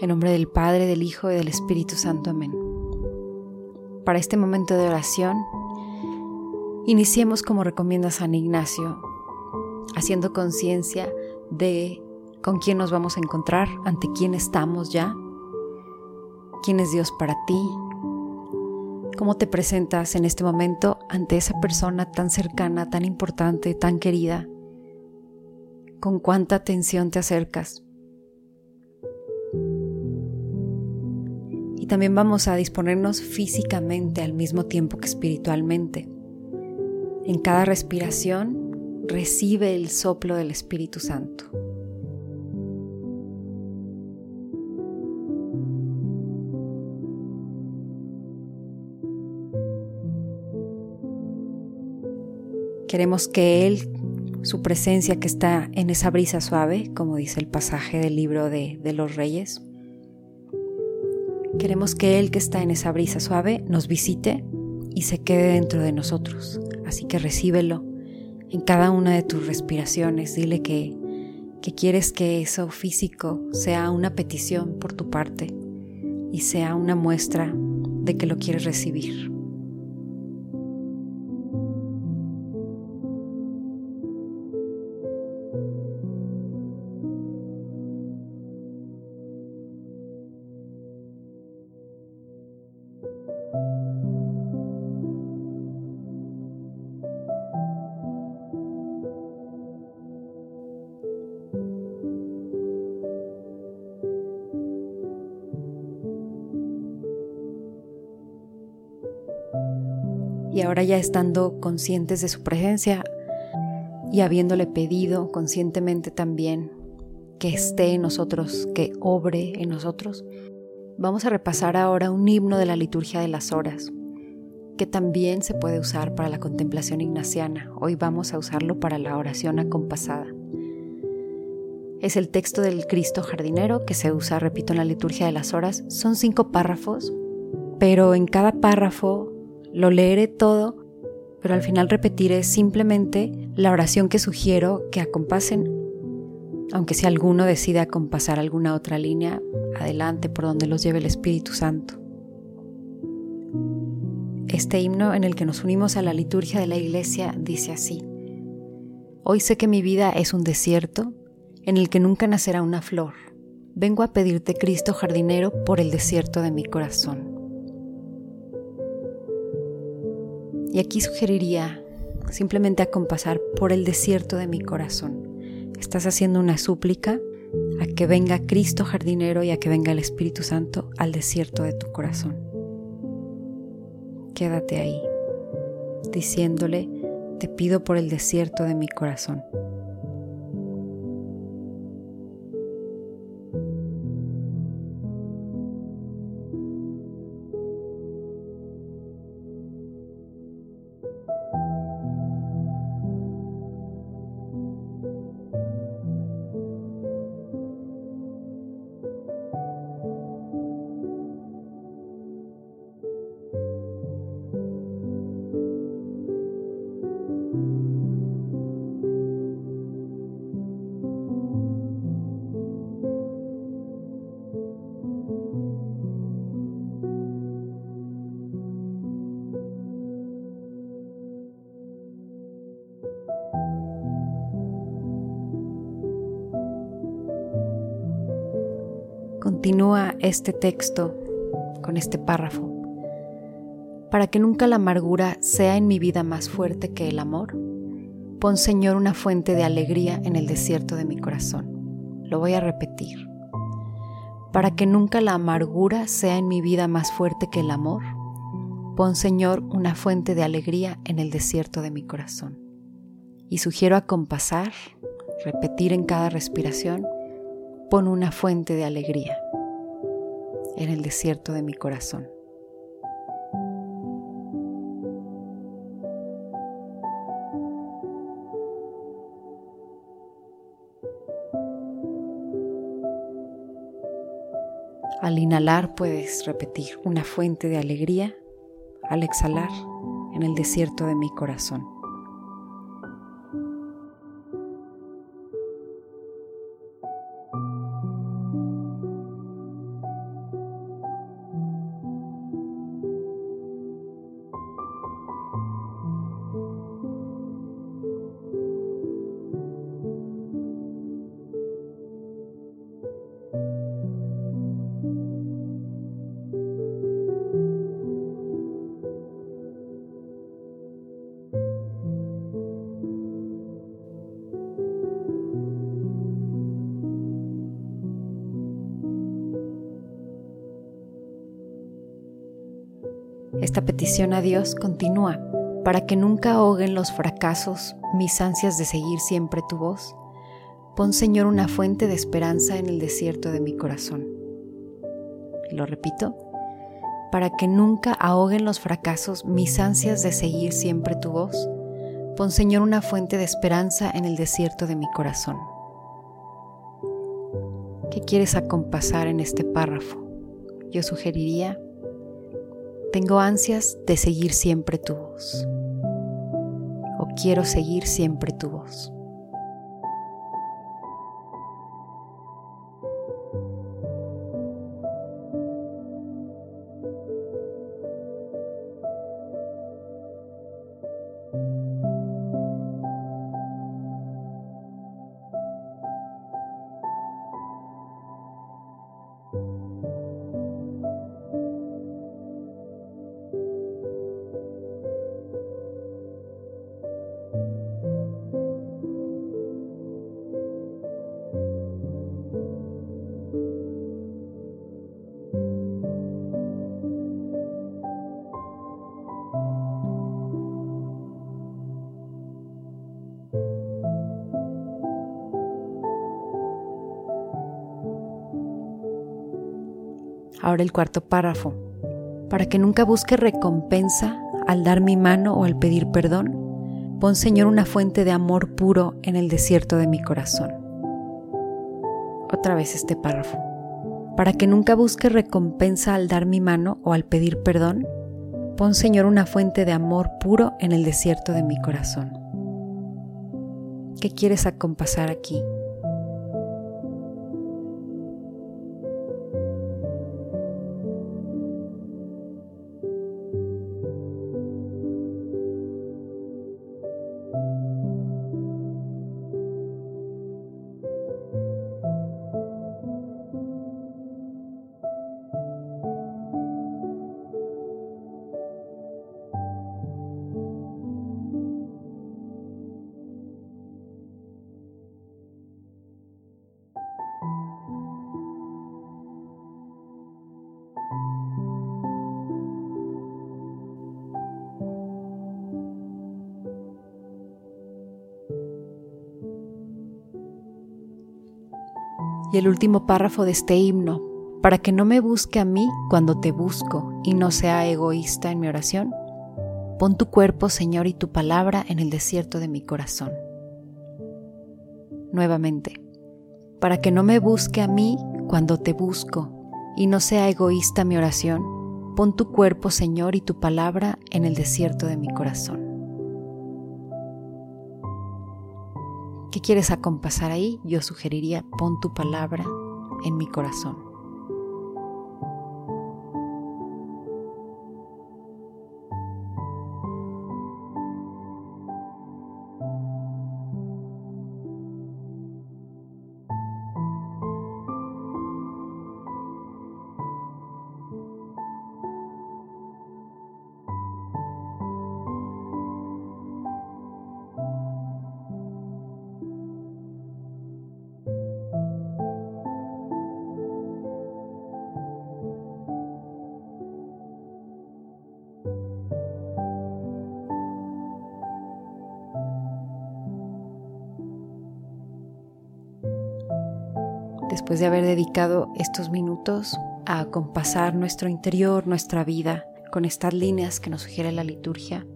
En nombre del Padre, del Hijo y del Espíritu Santo. Amén. Para este momento de oración, iniciemos como recomienda San Ignacio, haciendo conciencia de con quién nos vamos a encontrar, ante quién estamos ya, quién es Dios para ti, cómo te presentas en este momento ante esa persona tan cercana, tan importante, tan querida, con cuánta atención te acercas. Y también vamos a disponernos físicamente al mismo tiempo que espiritualmente. En cada respiración recibe el soplo del Espíritu Santo. Queremos que Él, su presencia que está en esa brisa suave, como dice el pasaje del libro de, de los reyes, queremos que Él que está en esa brisa suave nos visite y se quede dentro de nosotros. Así que recíbelo en cada una de tus respiraciones. Dile que, que quieres que eso físico sea una petición por tu parte y sea una muestra de que lo quieres recibir. Ahora ya estando conscientes de su presencia y habiéndole pedido conscientemente también que esté en nosotros, que obre en nosotros, vamos a repasar ahora un himno de la liturgia de las horas, que también se puede usar para la contemplación ignaciana. Hoy vamos a usarlo para la oración acompasada. Es el texto del Cristo jardinero que se usa, repito, en la liturgia de las horas. Son cinco párrafos, pero en cada párrafo lo leeré todo, pero al final repetiré simplemente la oración que sugiero que acompasen, aunque si alguno decide acompasar alguna otra línea, adelante por donde los lleve el Espíritu Santo. Este himno en el que nos unimos a la liturgia de la iglesia dice así, Hoy sé que mi vida es un desierto en el que nunca nacerá una flor. Vengo a pedirte, Cristo jardinero, por el desierto de mi corazón. Y aquí sugeriría simplemente acompasar por el desierto de mi corazón. Estás haciendo una súplica a que venga Cristo jardinero y a que venga el Espíritu Santo al desierto de tu corazón. Quédate ahí, diciéndole, te pido por el desierto de mi corazón. Continúa este texto con este párrafo. Para que nunca la amargura sea en mi vida más fuerte que el amor, pon Señor una fuente de alegría en el desierto de mi corazón. Lo voy a repetir. Para que nunca la amargura sea en mi vida más fuerte que el amor, pon Señor una fuente de alegría en el desierto de mi corazón. Y sugiero acompasar, repetir en cada respiración, pon una fuente de alegría en el desierto de mi corazón. Al inhalar puedes repetir una fuente de alegría, al exhalar en el desierto de mi corazón. Esta petición a Dios, continúa, para que nunca ahoguen los fracasos mis ansias de seguir siempre tu voz. Pon, Señor, una fuente de esperanza en el desierto de mi corazón. lo repito, para que nunca ahoguen los fracasos mis ansias de seguir siempre tu voz. Pon, Señor, una fuente de esperanza en el desierto de mi corazón. ¿Qué quieres acompasar en este párrafo? Yo sugeriría, tengo ansias de seguir siempre tu voz. O quiero seguir siempre tu voz. Ahora el cuarto párrafo. Para que nunca busque recompensa al dar mi mano o al pedir perdón, pon Señor una fuente de amor puro en el desierto de mi corazón. Otra vez este párrafo. Para que nunca busque recompensa al dar mi mano o al pedir perdón, pon Señor una fuente de amor puro en el desierto de mi corazón. ¿Qué quieres acompasar aquí? Y el último párrafo de este himno, para que no me busque a mí cuando te busco y no sea egoísta en mi oración. Pon tu cuerpo, Señor, y tu palabra en el desierto de mi corazón. Nuevamente, para que no me busque a mí cuando te busco y no sea egoísta mi oración, pon tu cuerpo, Señor, y tu palabra en el desierto de mi corazón. ¿Qué quieres acompasar ahí? Yo sugeriría pon tu palabra en mi corazón. Después de haber dedicado estos minutos a acompasar nuestro interior, nuestra vida, con estas líneas que nos sugiere la liturgia,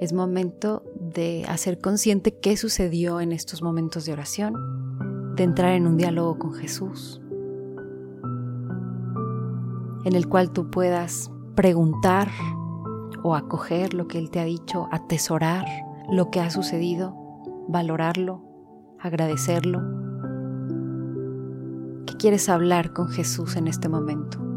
es momento de hacer consciente qué sucedió en estos momentos de oración, de entrar en un diálogo con Jesús, en el cual tú puedas preguntar o acoger lo que Él te ha dicho, atesorar lo que ha sucedido, valorarlo, agradecerlo quieres hablar con Jesús en este momento?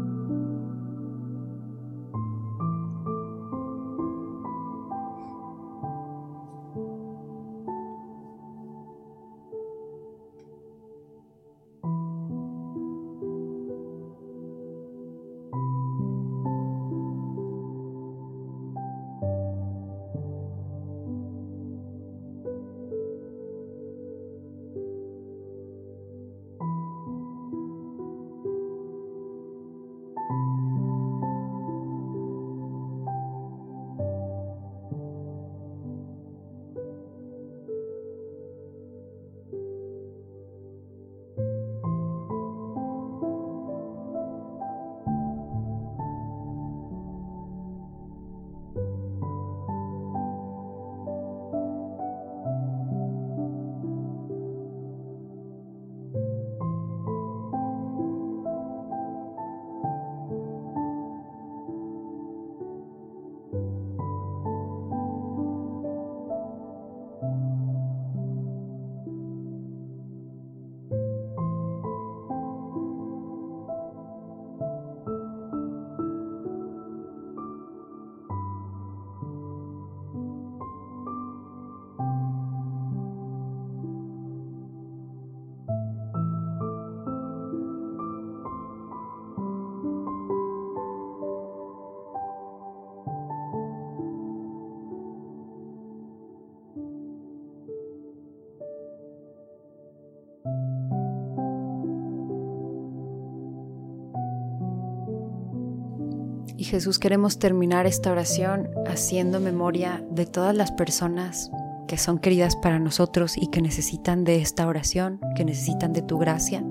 Y Jesús, queremos terminar esta oración haciendo memoria de todas las personas que son queridas para nosotros y que necesitan de esta oración, que necesitan de tu gracia.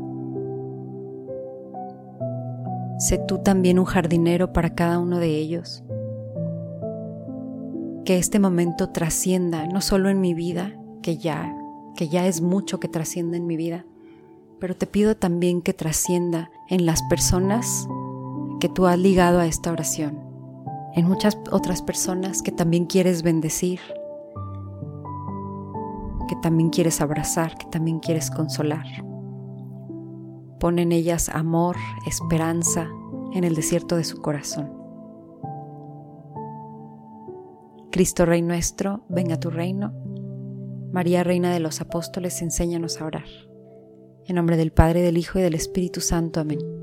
Sé tú también un jardinero para cada uno de ellos. Que este momento trascienda no solo en mi vida, que ya, que ya es mucho que trascienda en mi vida, pero te pido también que trascienda en las personas que tú has ligado a esta oración, en muchas otras personas que también quieres bendecir, que también quieres abrazar, que también quieres consolar. Pon en ellas amor, esperanza en el desierto de su corazón. Cristo Rey nuestro, venga a tu reino. María Reina de los Apóstoles, enséñanos a orar. En nombre del Padre, del Hijo y del Espíritu Santo. Amén.